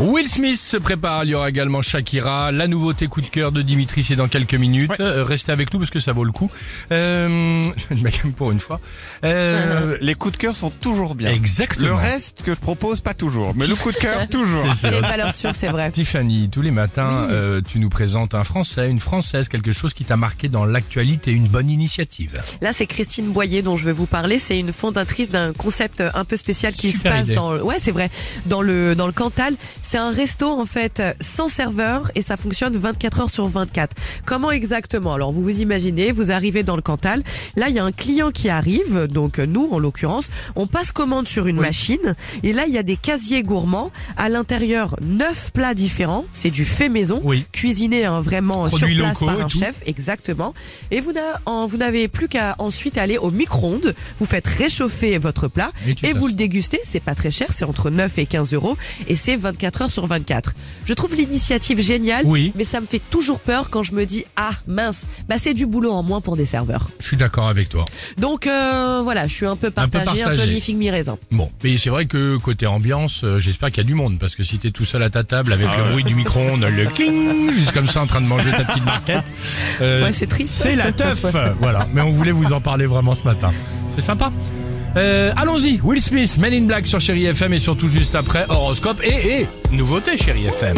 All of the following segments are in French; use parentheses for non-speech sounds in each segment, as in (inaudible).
Will Smith se prépare, il y aura également Shakira, la nouveauté coup de cœur de Dimitri c'est dans quelques minutes. Euh, restez avec nous parce que ça vaut le coup. Euh, (laughs) pour une fois. Euh, Les coups de cœur sont toujours bien. exactement. Le reste que je propose, pas toujours. Mais le coup de cœur, (laughs) toujours. C'est une valeur sûre, c'est vrai. Tiffany, tous les matins, euh, tu nous présentes un Français, une Française, quelque chose qui t'a marqué dans l'actualité, une bonne initiative. Là, c'est Christine Boyer dont je vais vous parler. C'est une fondatrice d'un concept un peu spécial qui Super se passe idée. dans, ouais, c'est vrai, dans le dans le Cantal. C'est un resto en fait sans serveur et ça fonctionne 24 heures sur 24. Comment exactement? Alors vous vous imaginez, vous arrivez dans le Cantal. Là, il y a un client qui arrive, donc nous en l'occurrence, on passe commande sur une machine et là il y a des casiers gourmands. À l'intérieur, neuf plats différents. C'est du fait maison, Oui. cuisiné hein, vraiment Produits sur place par un tout. chef, exactement. Et vous n'avez plus qu'à ensuite aller au micro-ondes. Vous faites réchauffer votre plat Et vous le dégustez. C'est pas très cher, c'est entre 9 et 15 euros et c'est 24 heures sur 24. Je trouve l'initiative géniale, Oui. mais ça me fait toujours peur quand je me dis ah mince, bah c'est du boulot en moins pour des serveurs. Je suis d'accord avec toi. Donc euh, voilà, je suis un peu partagée, un peu, mi figue mi raisin. Bon, mais c'est vrai que côté ambiance, euh, j'espère qu'il y a du monde parce que si t'es tout seul à ta table avec le bruit du micro-ondes, le cling, juste comme ça en train de manger ta petite marquette, euh, Ouais, c'est triste. C'est la teuf, (laughs) voilà. Mais on voulait vous en parler vraiment ce matin. C'est sympa. Euh, Allons-y, Will Smith, Men in Black sur Chéri FM et surtout juste après horoscope et, et nouveauté Chéri FM.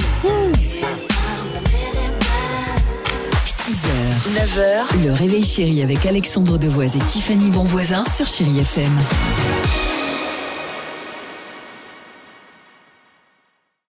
6h, 9h, le réveil chéri avec Alexandre Devoise et Tiffany Bonvoisin sur Chéri FM.